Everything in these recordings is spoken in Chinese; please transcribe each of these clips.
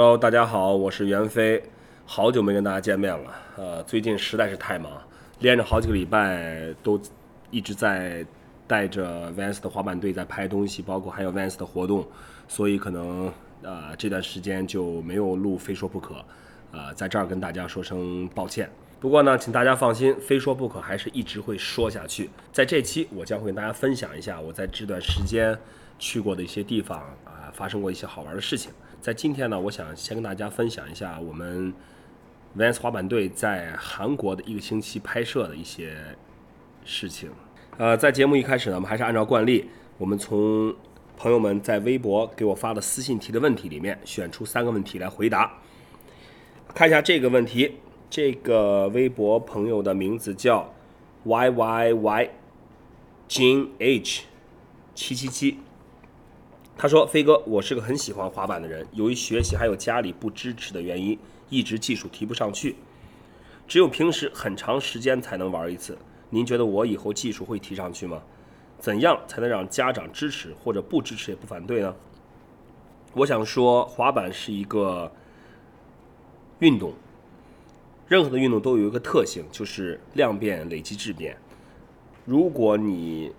Hello，大家好，我是袁飞，好久没跟大家见面了。呃，最近实在是太忙，连着好几个礼拜都一直在带着 Vans 的滑板队在拍东西，包括还有 Vans 的活动，所以可能呃这段时间就没有录《非说不可》，呃，在这儿跟大家说声抱歉。不过呢，请大家放心，《非说不可》还是一直会说下去。在这期，我将会跟大家分享一下我在这段时间去过的一些地方啊，发生过一些好玩的事情。在今天呢，我想先跟大家分享一下我们 Vans 滑板队在韩国的一个星期拍摄的一些事情。呃，在节目一开始呢，我们还是按照惯例，我们从朋友们在微博给我发的私信提的问题里面选出三个问题来回答。看一下这个问题。这个微博朋友的名字叫 y y y jin h 七七七。他说：“飞哥，我是个很喜欢滑板的人，由于学习还有家里不支持的原因，一直技术提不上去，只有平时很长时间才能玩一次。您觉得我以后技术会提上去吗？怎样才能让家长支持或者不支持也不反对呢？”我想说，滑板是一个运动。任何的运动都有一个特性，就是量变累积质变。如果你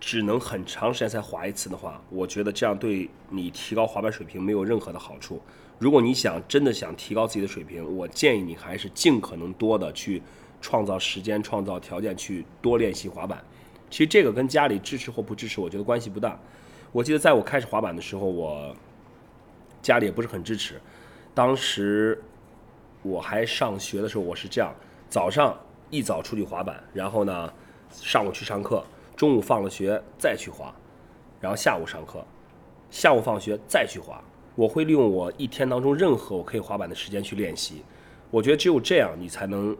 只能很长时间才滑一次的话，我觉得这样对你提高滑板水平没有任何的好处。如果你想真的想提高自己的水平，我建议你还是尽可能多的去创造时间、创造条件去多练习滑板。其实这个跟家里支持或不支持，我觉得关系不大。我记得在我开始滑板的时候，我家里也不是很支持，当时。我还上学的时候，我是这样：早上一早出去滑板，然后呢，上午去上课，中午放了学再去滑，然后下午上课，下午放学再去滑。我会利用我一天当中任何我可以滑板的时间去练习。我觉得只有这样，你才能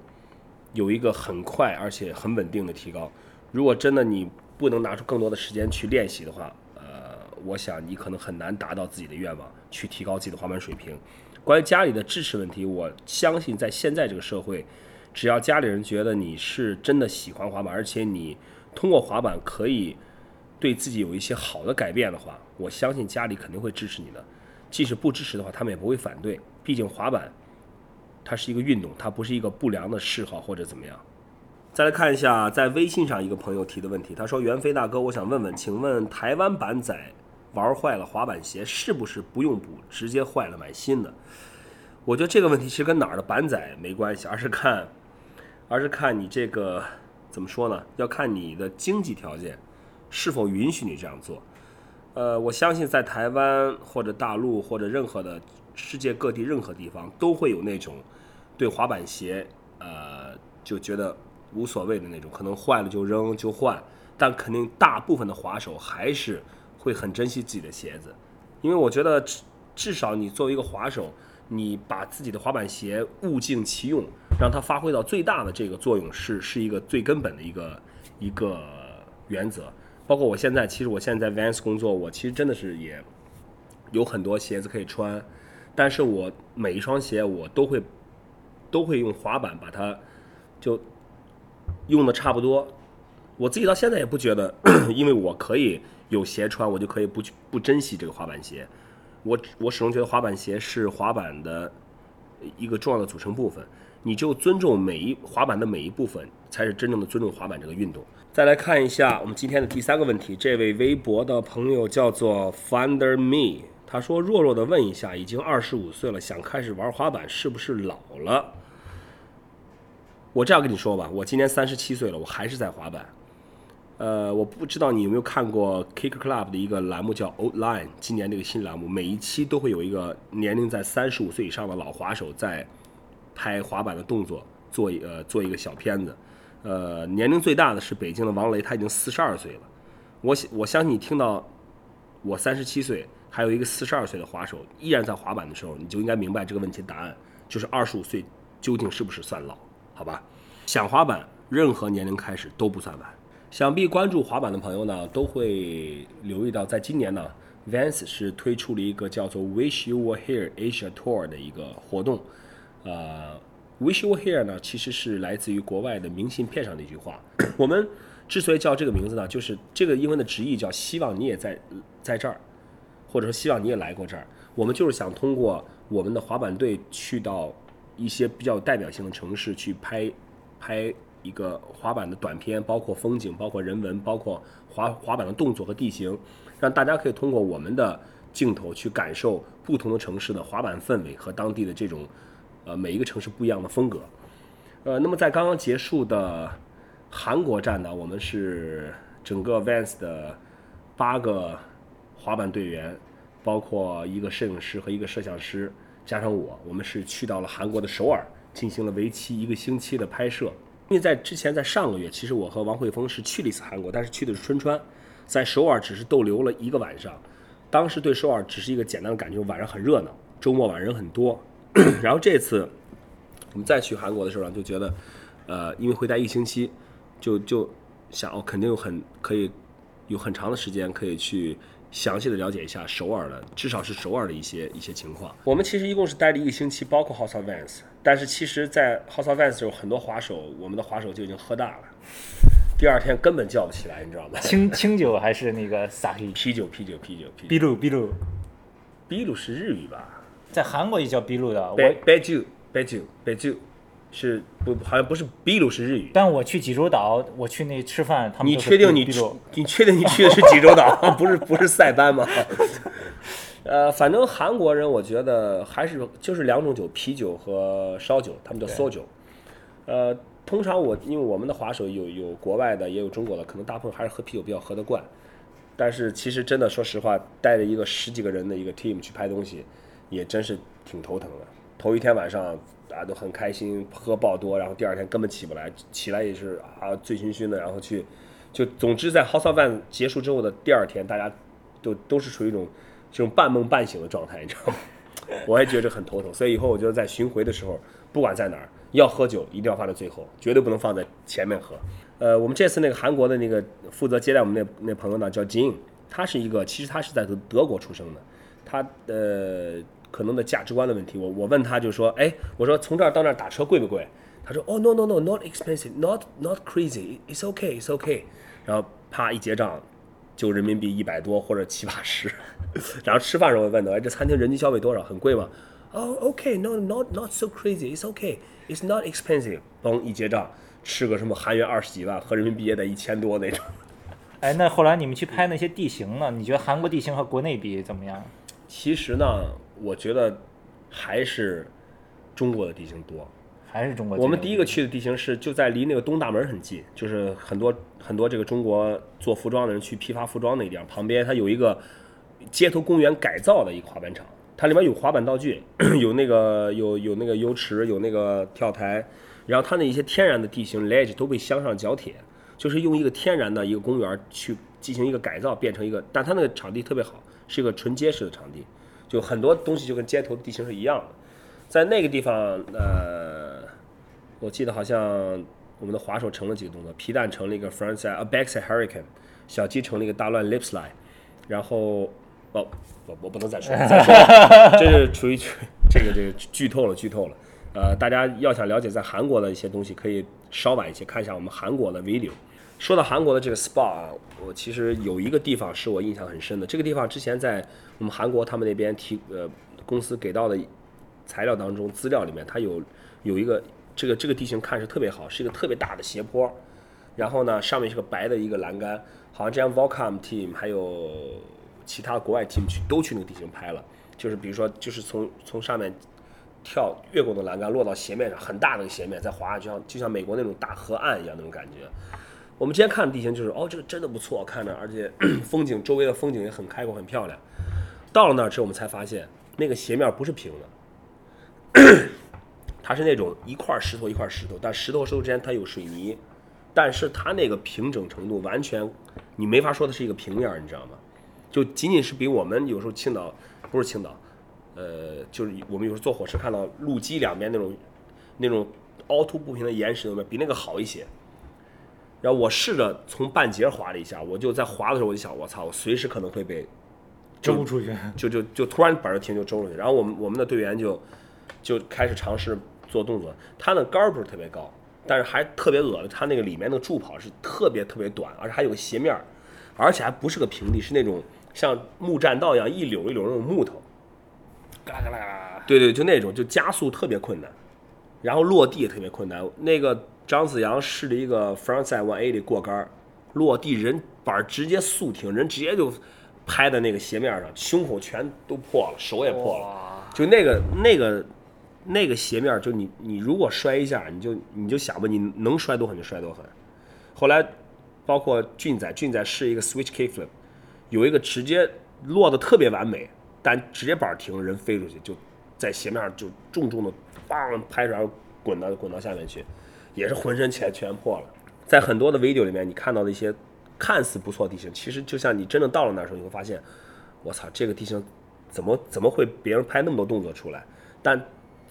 有一个很快而且很稳定的提高。如果真的你不能拿出更多的时间去练习的话，呃，我想你可能很难达到自己的愿望，去提高自己的滑板水平。关于家里的支持问题，我相信在现在这个社会，只要家里人觉得你是真的喜欢滑板，而且你通过滑板可以对自己有一些好的改变的话，我相信家里肯定会支持你的。即使不支持的话，他们也不会反对。毕竟滑板它是一个运动，它不是一个不良的嗜好或者怎么样。再来看一下在微信上一个朋友提的问题，他说：“袁飞大哥，我想问问，请问台湾板仔？”玩坏了滑板鞋是不是不用补，直接坏了买新的？我觉得这个问题其实跟哪儿的板仔没关系，而是看，而是看你这个怎么说呢？要看你的经济条件是否允许你这样做。呃，我相信在台湾或者大陆或者任何的世界各地任何地方都会有那种对滑板鞋呃就觉得无所谓的那种，可能坏了就扔就换，但肯定大部分的滑手还是。会很珍惜自己的鞋子，因为我觉得至至少你作为一个滑手，你把自己的滑板鞋物尽其用，让它发挥到最大的这个作用，是是一个最根本的一个一个原则。包括我现在，其实我现在在 Vans 工作，我其实真的是也有很多鞋子可以穿，但是我每一双鞋我都会都会用滑板把它就用的差不多。我自己到现在也不觉得，因为我可以。有鞋穿，我就可以不去不珍惜这个滑板鞋。我我始终觉得滑板鞋是滑板的一个重要的组成部分。你就尊重每一滑板的每一部分，才是真正的尊重滑板这个运动。再来看一下我们今天的第三个问题，这位微博的朋友叫做 Finder Me，他说：“弱弱的问一下，已经二十五岁了，想开始玩滑板，是不是老了？”我这样跟你说吧，我今年三十七岁了，我还是在滑板。呃，我不知道你有没有看过 Kick Club 的一个栏目叫 Old Line，今年这个新栏目，每一期都会有一个年龄在三十五岁以上的老滑手在拍滑板的动作，做一呃做一个小片子。呃，年龄最大的是北京的王雷，他已经四十二岁了。我我相信你听到我三十七岁，还有一个四十二岁的滑手依然在滑板的时候，你就应该明白这个问题的答案，就是二十五岁究竟是不是算老？好吧，想滑板，任何年龄开始都不算晚。想必关注滑板的朋友呢，都会留意到，在今年呢，Vans 是推出了一个叫做 “Wish You Were Here Asia Tour” 的一个活动。呃，“Wish You Were Here” 呢，其实是来自于国外的明信片上的一句话。我们之所以叫这个名字呢，就是这个英文的直译叫“希望你也在在这儿”，或者说“希望你也来过这儿”。我们就是想通过我们的滑板队去到一些比较有代表性的城市去拍拍一个滑板的短片，包括风景，包括人文，包括滑滑板的动作和地形，让大家可以通过我们的镜头去感受不同的城市的滑板氛围和当地的这种呃每一个城市不一样的风格。呃，那么在刚刚结束的韩国站呢，我们是整个 Vans 的八个滑板队员，包括一个摄影师和一个摄像师，加上我，我们是去到了韩国的首尔，进行了为期一个星期的拍摄。因为在之前，在上个月，其实我和王慧峰是去了一次韩国，但是去的是春川，在首尔只是逗留了一个晚上。当时对首尔只是一个简单的感觉，晚上很热闹，周末晚上人很多。然后这次我们再去韩国的时候呢，就觉得，呃，因为会待一星期，就就想哦，肯定有很可以有很长的时间可以去详细的了解一下首尔的，至少是首尔的一些一些情况。我们其实一共是待了一个星期，包括 House of Vans，但是其实，在 House of Vans 的时候，很多滑手，我们的滑手就已经喝大了，第二天根本叫不起来，你知道吗？清 清酒还是那个 sake？啤酒，啤酒，啤酒，啤酒。秘鲁，秘鲁，秘鲁是日语吧？在韩国也叫秘鲁的。白白酒，白酒，白酒，是不好像不是秘鲁是日语。但我去济州岛，我去那吃饭，他们你确定你去？你确定你去的是济州岛，不是不是塞班吗？呃，反正韩国人我觉得还是就是两种酒，啤酒和烧酒，他们叫对缩酒。呃，通常我因为我们的滑手有有国外的，也有中国的，可能大部分还是喝啤酒比较喝得惯。但是其实真的说实话，带着一个十几个人的一个 team 去拍东西，也真是挺头疼的。头一天晚上大家都很开心，喝爆多，然后第二天根本起不来，起来也是啊醉醺醺的，然后去就总之在 House of Van 结束之后的第二天，大家都都是处于一种这种半梦半醒的状态，你知道吗？我也觉着很头疼，所以以后我觉得在巡回的时候，不管在哪儿，要喝酒一定要放在最后，绝对不能放在前面喝。呃，我们这次那个韩国的那个负责接待我们那那朋友呢，叫金，他是一个其实他是在德德国出生的，他呃可能的价值观的问题，我我问他就说，哎，我说从这儿到那儿打车贵不贵？他说，哦，no no no not expensive not not crazy it's okay it's okay，然后啪一结账就人民币一百多或者七八十，然后吃饭时候会问的，哎，这餐厅人均消费多少？很贵吗？哦、o k no not not so crazy it's okay it's not expensive，嘣一结账吃个什么韩元二十几万，合人民币也得一千多那种。哎，那后来你们去拍那些地形呢？你觉得韩国地形和国内比怎么样？其实呢，我觉得还是中国的地形多。还是中国？我们第一个去的地形是就在离那个东大门很近，就是很多很多这个中国做服装的人去批发服装那个地方，旁边它有一个街头公园改造的一个滑板场，它里面有滑板道具，有那个有有那个游池，有那个跳台，然后它那一些天然的地形 ledge 都被镶上角铁，就是用一个天然的一个公园去进行一个改造，变成一个，但它那个场地特别好，是一个纯结实的场地，就很多东西就跟街头的地形是一样的。在那个地方，呃，我记得好像我们的滑手成了几个动作，皮蛋成了一个 frontside a backside hurricane，小鸡成了一个大乱 lip slide，然后哦，我我不能再说了，再说了，这是处于这个这个剧透了，剧透了。呃，大家要想了解在韩国的一些东西，可以稍晚一些看一下我们韩国的 video。说到韩国的这个 SPA 啊，我其实有一个地方是我印象很深的。这个地方之前在我们韩国他们那边提呃公司给到的材料当中资料里面，它有有一个这个这个地形看是特别好，是一个特别大的斜坡，然后呢上面是个白的一个栏杆，好像这样 Volcom team 还有其他国外 team 去都去那个地形拍了，就是比如说就是从从上面跳越过那栏杆落到斜面上，很大的一个斜面再滑下去，就像就像美国那种大河岸一样那种感觉。我们之前看的地形就是哦，这个真的不错，看着，而且 风景周围的风景也很开阔，很漂亮。到了那儿之后，我们才发现那个斜面不是平的，它是那种一块石头一块石头，但石头和石头之间它有水泥，但是它那个平整程度完全你没法说它是一个平面，你知道吗？就仅仅是比我们有时候青岛不是青岛，呃，就是我们有时候坐火车看到路基两边那种那种凹凸不平的岩石，比那个好一些。然后我试着从半截滑了一下，我就在滑的时候我就想，我操，我随时可能会被 周出去。就就就突然板儿停就周出去，然后我们我们的队员就就开始尝试做动作，他的杆儿不是特别高，但是还特别恶心，他那个里面那个助跑是特别特别短，而且还有个斜面儿，而且还不是个平地，是那种像木栈道一样一绺一绺那种木头，嘎啦嘎啦嘎啦，对对，就那种就加速特别困难，然后落地也特别困难。那个张子阳试了一个 frontside one eighty 过杆，落地人板儿直接速停，人直接就拍在那个斜面上，胸口全都破了，手也破了。就那个那个那个斜面儿，就你你如果摔一下，你就你就想吧，你能摔多狠就摔多狠。后来包括俊仔，俊仔试一个 switch kickflip，有一个直接落的特别完美，但直接板停，人飞出去，就在斜面上就重重的梆拍出来，滚到滚到下面去，也是浑身全全破了。在很多的 video 里面，你看到的一些看似不错的地形，其实就像你真正到了那时候，你会发现，我操，这个地形怎么怎么会别人拍那么多动作出来？但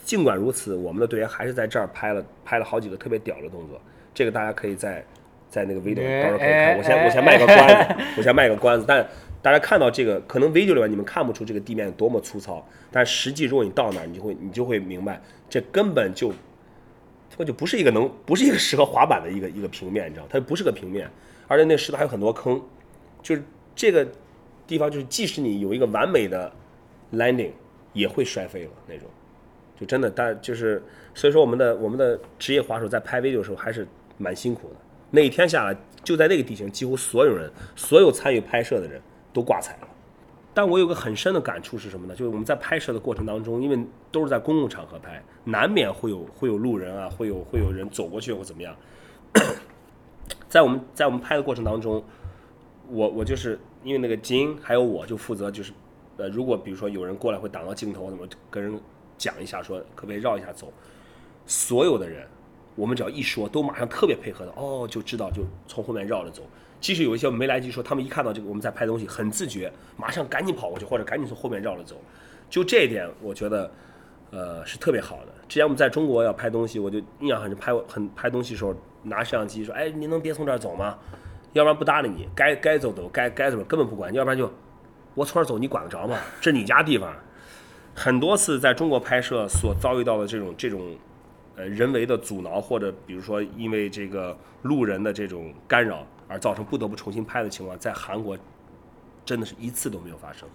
尽管如此，我们的队员还是在这儿拍了拍了好几个特别屌的动作。这个大家可以在在那个 video 哎到时候可以看。哎我先我先卖个关子，我先卖个关子。但大家看到这个，可能 video 里面你们看不出这个地面有多么粗糙，但实际如果你到那儿，你就会你就会明白，这根本就它就不是一个能不是一个适合滑板的一个一个平面，你知道，它不是个平面，而且那石头还有很多坑，就是这个地方就是即使你有一个完美的 landing，也会摔飞了那种。就真的，但就是所以说我们的我们的职业滑手在拍 video 的时候还是蛮辛苦的。那一天下来，就在那个地形，几乎所有人，所有参与拍摄的人都挂彩了。但我有个很深的感触是什么呢？就是我们在拍摄的过程当中，因为都是在公共场合拍，难免会有会有路人啊，会有会有人走过去或怎么样。在我们在我们拍的过程当中，我我就是因为那个金还有我就负责就是，呃，如果比如说有人过来会挡到镜头，怎么跟人讲一下说可不可以绕一下走，所有的人，我们只要一说，都马上特别配合的，哦，就知道就从后面绕着走。即使有一些没来及说，他们一看到这个我们在拍东西，很自觉，马上赶紧跑过去，或者赶紧从后面绕着走。就这一点，我觉得，呃，是特别好的。之前我们在中国要拍东西，我就印象很深，拍很拍东西的时候拿摄像机说，哎，你能别从这儿走吗？要不然不搭理你，该该走走，该该怎么根本不管，要不然就我从这儿走，你管得着吗？这是你家地方。很多次在中国拍摄所遭遇到的这种这种呃人为的阻挠，或者比如说因为这个路人的这种干扰而造成不得不重新拍的情况，在韩国真的是一次都没有发生，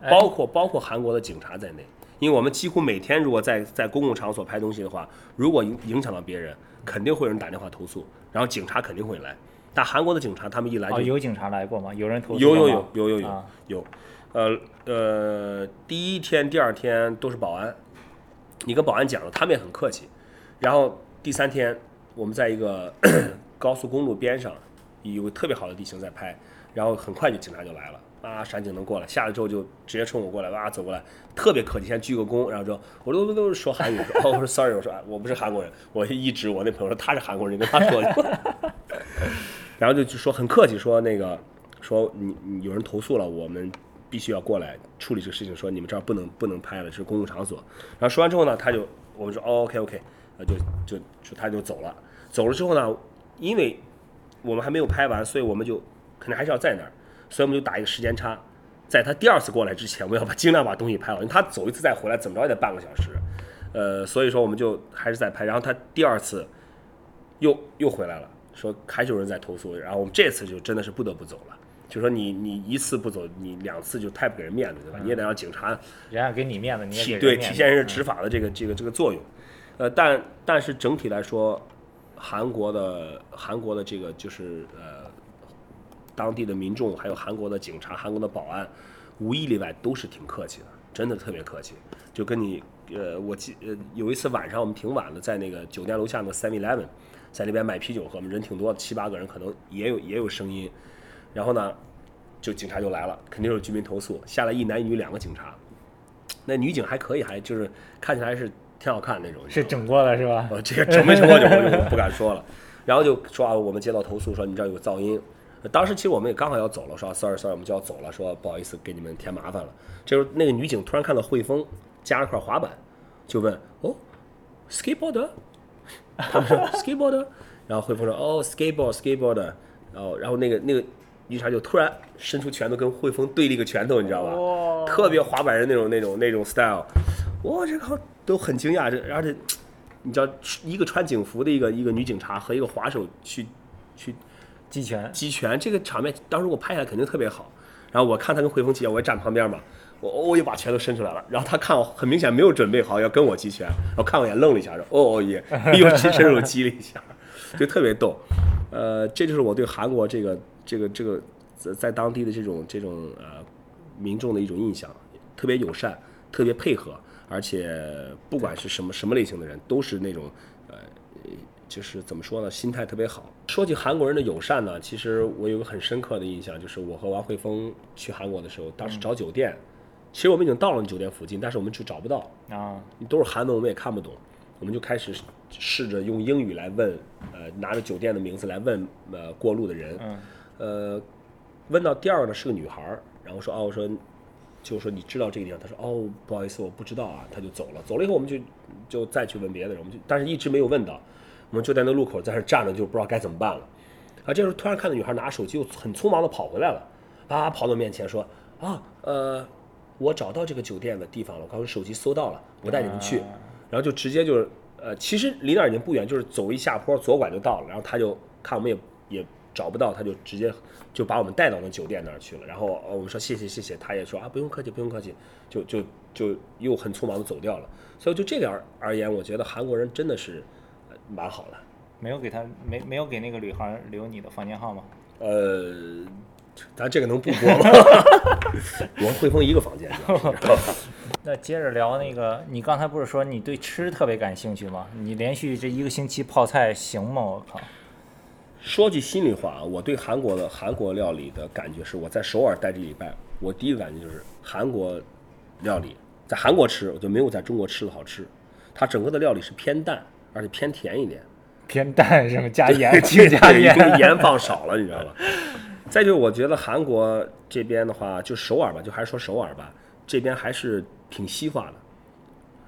哎。包括包括韩国的警察在内，因为我们几乎每天如果在在公共场所拍东西的话，如果影影响到别人，肯定会有人打电话投诉，然后警察肯定会来。但韩国的警察他们一来就哦，有警察来过吗？有人投诉有有有有有有啊。有，呃呃，第一天、第二天都是保安，你跟保安讲了，他们也很客气。然后第三天，我们在一个 高速公路边上，有个特别好的地形在拍，然后很快就警察就来了。啊，闪警能过来，下来之后就直接冲我过来，哇，走过来，特别客气，先鞠个躬，然后说，我都都都说韩语，说，哦，我说 sorry，我说我不是韩国人，我一指我那朋友说他是韩国人，跟他说去。然后就就说很客气，说那个说你你有人投诉了，我们必须要过来处理这个事情，说你们这儿不能不能拍了，是公共场所。然后说完之后呢，他就我们说哦 OK OK，呃就就就他就走了。走了之后呢，因为我们还没有拍完，所以我们就肯定还是要在那儿，所以我们就打一个时间差，在他第二次过来之前，我们要把尽量把东西拍好，因为他走一次再回来，怎么着也得半个小时。呃，所以说我们就还是在拍，然后他第二次又又回来了，说还是有人在投诉，然后我们这次就真的是不得不走了。就说你你一次不走，你两次就太不给人面子，对吧？你也得让警察人家给你面子，你也得体对人面子体现人执法的这个这个这个作用。呃，但但是整体来说，韩国的韩国的这个就是呃当地的民众，还有韩国的警察、韩国的保安，无一例外都是挺客气的，真的特别客气。就跟你呃，我记呃有一次晚上我们挺晚的，在那个酒店楼下那 Seven Eleven，在那边买啤酒喝，我们人挺多的，七八个人，可能也有也有声音。然后呢，就警察就来了，肯定有居民投诉，下来一男一女两个警察，那女警还可以，还就是看起来是挺好看那种，是整过的是吧？呃，这个整没整过就不敢说了。然后就说啊，我们接到投诉说你这儿有噪音。当时其实我们也刚好要走了，说啊 sorry sorry，我们就要走了，说不好意思给你们添麻烦了。这时候那个女警突然看到汇丰加了块滑板，就问哦，skateboarder，他们说 skateboarder，然后汇丰说哦 skateboard skateboarder，然后然后那个那个女察就突然伸出拳头跟汇丰对了一个拳头，你知道吧？哇特别滑板人那种那种那种 style，哇，这个都很惊讶，这而且你知道一个穿警服的一个一个女警察和一个滑手去去击拳，击拳，这个场面当时我拍下来肯定特别好。然后我看他跟汇丰齐，我也站旁边嘛，我哦又把拳头伸出来了，然后他看我很明显没有准备好要跟我击拳，然后看我一眼愣了一下，说哦哦耶 又伸手击了一下，就特别逗。呃，这就是我对韩国这个这个这个在在当地的这种这种呃民众的一种印象，特别友善，特别配合，而且不管是什么什么类型的人，都是那种呃，就是怎么说呢，心态特别好。说起韩国人的友善呢，其实我有个很深刻的印象，就是我和王慧峰去韩国的时候，当时找酒店，其实我们已经到了酒店附近，但是我们就找不到，啊，都是韩文，我们也看不懂，我们就开始试着用英语来问，呃，拿着酒店的名字来问呃过路的人，嗯，呃，问到第二个呢是个女孩儿，然后说哦，我说就说你知道这个地方，她说哦，不好意思，我不知道啊，她就走了。走了以后，我们就就再去问别的人，我们就但是一直没有问到，我们就在那路口在那站着，就不知道该怎么办了。啊，这时候突然看到女孩拿手机，又很匆忙的跑回来了，啊，跑到我面前说啊，呃，我找到这个酒店的地方了，我刚刚手机搜到了，我带你们去。然后就直接就是呃，其实离那儿已经不远，就是走一下坡左拐就到了。然后他就看我们也也找不到，他就直接就把我们带到那酒店那儿去了。然后呃我们说谢谢谢谢，他也说啊不用客气不用客气，就就就又很匆忙的走掉了。所以就这点而言，我觉得韩国人真的是呃蛮好的。没有给他没没有给那个女孩留你的房间号吗。呃，咱这个能不播吗？我和汇丰一个房间，那接着聊那个，你刚才不是说你对吃特别感兴趣吗？你连续这一个星期泡菜行吗？我靠！说句心里话啊，我对韩国的韩国料理的感觉是，我在首尔待这礼拜，我第一个感觉就是韩国料理在韩国吃，我就没有在中国吃的好吃。它整个的料理是偏淡，而且偏甜一点，偏淡是吗？加盐，加盐。这个盐放少了，你知道吧？再就是我觉得韩国这边的话，就首尔吧，就还是说首尔吧，这边还是挺西化的，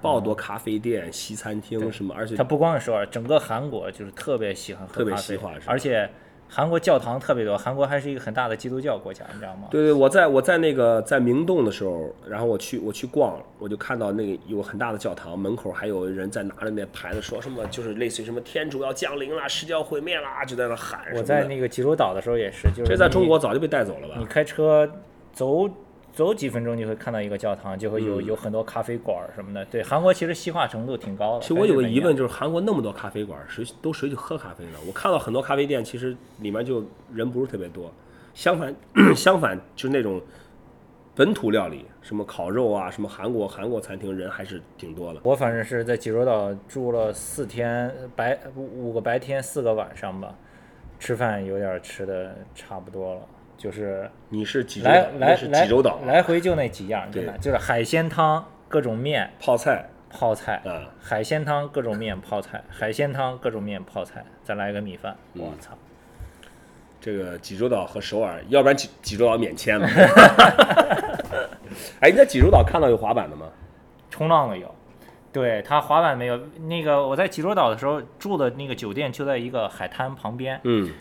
爆多咖啡店、西餐厅什么，而且它不光是首尔，整个韩国就是特别喜欢喝咖啡而且韩国教堂特别多。韩国还是一个很大的基督教国家，你知道吗？对对，我在我在那个在明洞的时候，然后我去我去逛，我就看到那个有很大的教堂，门口还有人在拿着那牌子说什么，就是类似于什么天主要降临啦，世界要毁灭啦，就在那喊。我在那个济州岛的时候也是，就是这在中国早就被带走了吧你？开车走走几分钟就会看到一个教堂，就会有、嗯有很多咖啡馆儿什么的。对，韩国其实西化程度挺高的。其实我有个疑问，就就是韩国那么多咖啡馆，谁都谁去喝咖啡呢？我看到很多咖啡店，其实里面就人不是特别多。相反，相反就是那种本土料理，什么烤肉啊，什么韩国韩国餐厅，人还是挺多的。我反正是在济州岛住了四天白五五个白天四个晚上吧，吃饭有点吃的差不多了，就是你是济州来岛，来是济州岛啊，来来回就那几样，真的对就是海鲜汤、各种面、泡菜泡菜，啊，海鲜汤各种面泡菜，海鲜汤各种面泡菜，再来一个米饭，嗯我操！这个济州岛和首尔，要不然济济州岛免签了。哎，你在济州岛看到有滑板的吗？冲浪的有，对他滑板没有。那个我在济州岛的时候住的那个酒店就在一个海滩旁边，嗯，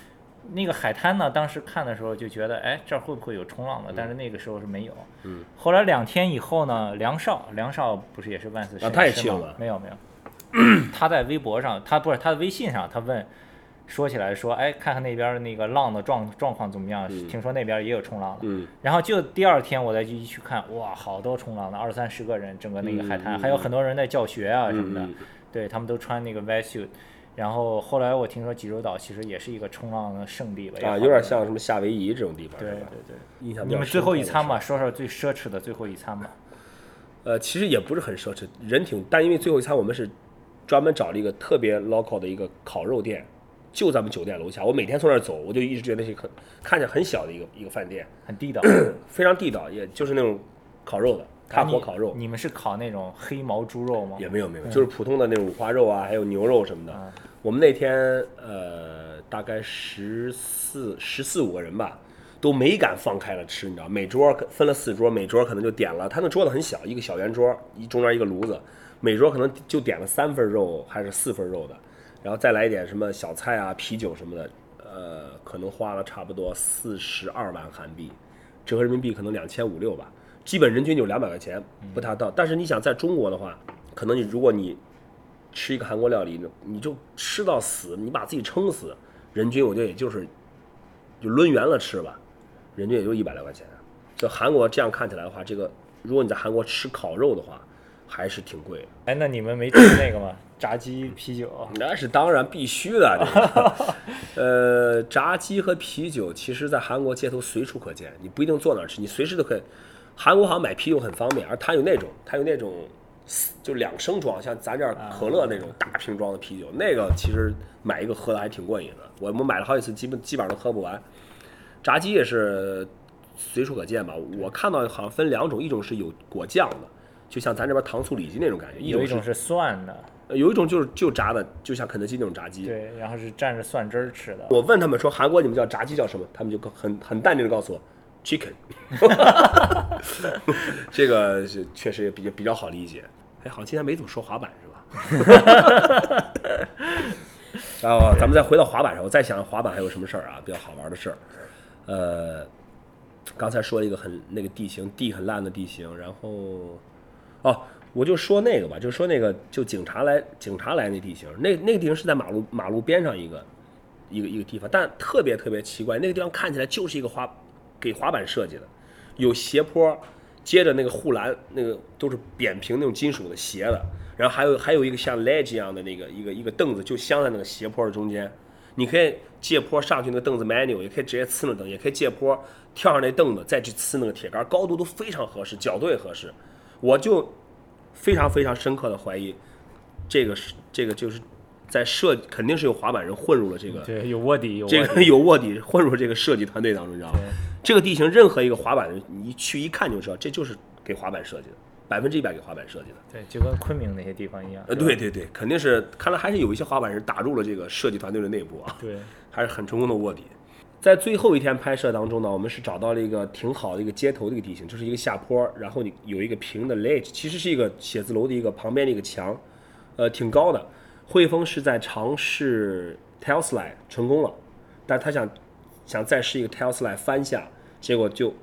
那个海滩呢，当时看的时候就觉得，哎，这儿会不会有冲浪的？但是那个时候是没有。嗯。后来两天以后呢，梁少，梁少不是也是万斯摄啊他也去了没有没有，他在微博上，他不是他的微信上，他问。说起来说，哎，看看那边的那个浪的状状况怎么样？嗯听说那边也有冲浪的。嗯，然后就第二天我再去去看，哇，好多冲浪的，二三十个人，整个那个海滩，还有很多人在教学啊什么的，对他们都穿那个 wetsuit。然后后来我听说济州岛其实也是一个冲浪的圣地吧，啊，有点像什么夏威夷这种地方，对吧？对。印象比较你们最后一餐吧，说说最奢侈的最后一餐吧。呃，其实也不是很奢侈，人挺，但因为最后一餐我们是专门找了一个特别 local 的一个烤肉店，就咱们酒店楼下。我每天从那儿走，我就一直觉得那是很看着很小的一个一个饭店，很地道，非常地道，也就是那种烤肉的炭火烤肉，你们是烤那种黑毛猪肉吗？也没有没有，就是普通的那种五花肉啊，还有牛肉什么的。啊我们那天呃大概十四十四五个人吧，都没敢放开了吃，你知道，每桌分了四桌，每桌可能就点了，他那桌子很小，一个小圆桌，一中间一个炉子，每桌可能就点了三份肉还是四份肉的，然后再来一点什么小菜啊、啤酒什么的，呃，可能花了差不多四十二万韩币，折合人民币可能两千五六吧，基本人均就两百块钱，不太到。但是你想在中国的话，可能你如果你吃一个韩国料理，你就吃到死，你把自己撑死，人均我觉得也就是就抡圆了吃吧，人均也就一百来块钱。就韩国这样看起来的话，这个如果你在韩国吃烤肉的话，还是挺贵的。哎，那你们没吃那个吗？炸鸡、啤酒？那是当然必须的。这个 呃，炸鸡和啤酒，其实在韩国街头随处可见，你不一定坐那儿吃，你随时都可以。韩国好像买啤酒很方便，而它有那种，它有那种就两升装，像咱这儿可乐那种大瓶装的啤酒，那个其实买一个喝的还挺过瘾的。我们买了好几次，基本基本上都喝不完。炸鸡也是随处可见吧？我看到好像分两种，一种是有果酱的，就像咱这边糖醋里脊那种感觉；一种是蒜的，呃有一种就是就炸的，就像肯德基那种炸鸡。对，然后是蘸着蒜汁儿吃的。我问他们说韩国你们叫炸鸡叫什么，他们就很很淡定的告诉我 chicken，这个是确实也比较比较好理解。哎，好像今天没怎么说滑板是吧？然后咱们再回到滑板上，我再想滑板还有什么事儿啊，比较好玩的事儿。呃，刚才说了一个很那个地形，地很烂的地形，然后哦，我就说那个吧，就说那个就警察来警察来那地形，那那个地形是在马路马路边上一个一个一个地方，但特别特别奇怪，那个地方看起来就是一个滑给滑板设计的，有斜坡，接着那个护栏那个都是扁平那种金属的斜的，然后还有还有一个像 ledge 一样的那个一个一个凳子，就镶在那个斜坡的中间。你可以借坡上去那个凳子 manual，也可以直接呲那凳，也可以借坡跳上那凳子再去呲那个铁杆，高度都非常合适，角度也合适。我就非常非常深刻的怀疑，这个是这个就是在设肯定是有滑板人混入了这个对，有卧底，有这个。有卧底混入这个设计团队当中，你知道吗？这个地形任何一个滑板人，你一去一看就知道，这就是给滑板设计的，百分之一百给滑板设计的。对，就跟昆明那些地方一样。呃，对对对，肯定是，看来还是有一些滑板人打入了这个设计团队的内部啊。对，还是很成功的卧底。在最后一天拍摄当中呢，我们是找到了一个挺好的一个街头的一个地形，就是一个下坡，然后你有一个平的 ledge，其实是一个写字楼的一个旁边的一个墙，呃，挺高的。汇丰是在尝试 tail slide 成功了，但他想想再试一个 tail slide 翻下，结果就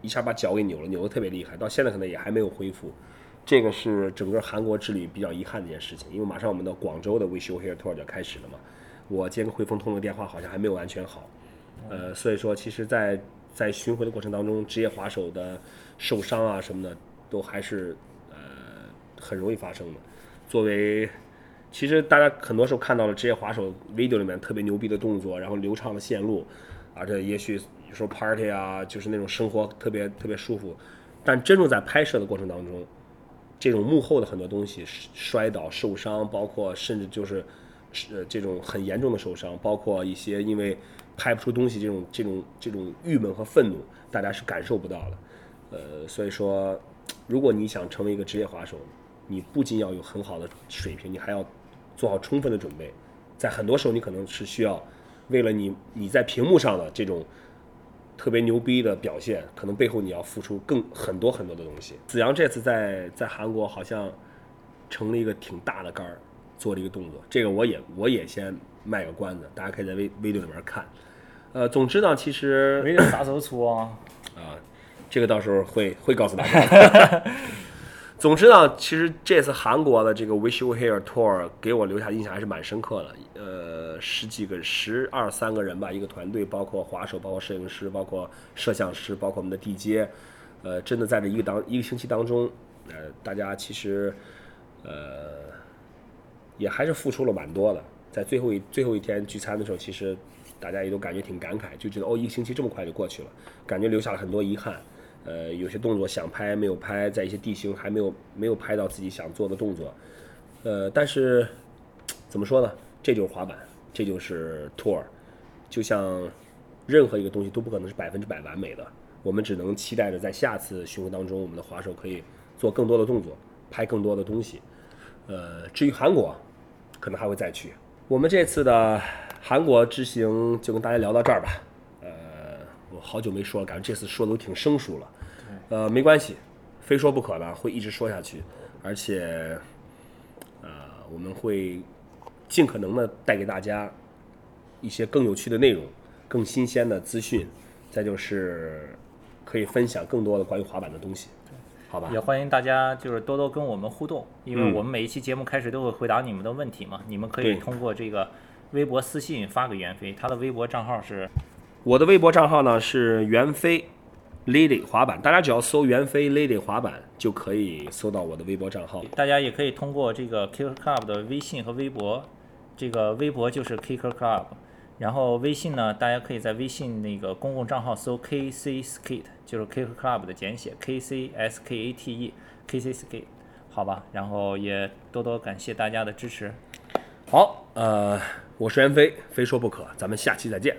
一下把脚给扭了，扭得特别厉害，到现在可能也还没有恢复。这个是整个韩国之旅比较遗憾的一件事情，因为马上我们的广州的 Wish You Here Tour 就开始了嘛。我今天跟汇丰通了电话，好像还没有完全好。呃，所以说，其实在，在巡回的过程当中，职业滑手的受伤啊什么的，都还是呃很容易发生的。作为，其实大家很多时候看到了职业滑手 video 里面特别牛逼的动作，然后流畅的线路，而且也许有时候 party 啊，就是那种生活特别特别舒服，但真正在拍摄的过程当中，这种幕后的很多东西，摔倒、受伤，包括甚至就是，呃，这种很严重的受伤，包括一些因为拍不出东西这种这种这种郁闷和愤怒，大家是感受不到的。呃，所以说，如果你想成为一个职业滑手，你不仅要有很好的水平，你还要做好充分的准备。在很多时候，你可能是需要为了你你在屏幕上的这种特别牛逼的表现，可能背后你要付出更很多很多的东西。子阳这次在在韩国好像成了一个挺大的杆儿，做了一个动作，这个我也我也先卖个关子，大家可以在微微六里面看。呃，总之呢，其实没人啥时候出啊？啊，这个到时候会会告诉大家。总之呢，其实这次韩国的这个 Wish You Here Tour 给我留下印象还是蛮深刻的。呃，十几个、十二三个人吧，一个团队，包括滑手、包括摄影师、包括摄像师、包括我们的地接，呃，真的在这一个当一个星期当中，呃，大家其实呃也还是付出了蛮多的。在最后一最后一天聚餐的时候，其实大家也都感觉挺感慨，就觉得哦，一个星期这么快就过去了，感觉留下了很多遗憾。呃，有些动作想拍没有拍，在一些地形还没有没有拍到自己想做的动作。呃，但是怎么说呢？这就是滑板，这就是 tour，就像任何一个东西都不可能是百分之百完美的。我们只能期待着在下次巡回当中，我们的滑手可以做更多的动作，拍更多的东西。呃，至于韩国，可能还会再去。我们这次的韩国之行就跟大家聊到这儿吧。呃，我好久没说了，感觉这次说的都挺生疏了。呃，没关系，非说不可的，会一直说下去，而且，呃，我们会尽可能的带给大家一些更有趣的内容、更新鲜的资讯，再就是可以分享更多的关于滑板的东西，好吧也？欢迎大家就是多多跟我们互动，因为嗯我们每一期节目开始都会回答你们的问题嘛，你们可以通过这个微博私信发给袁飞，他的微博账号是我的微博账号呢是袁飞 Lady 滑板，大家只要搜袁飞 Lady 滑板就可以搜到我的微博账号。大家也可以通过这个 Kicker Club 的微信和微博，这个微博就是 Kicker Club，然后微信呢，大家可以在微信那个公共账号搜 KC Skate，就是 Kicker Club 的简写 K C S K A T E KC Skate，好吧，然后也多多感谢大家的支持。好，呃，我是袁飞，非说不可，咱们下期再见。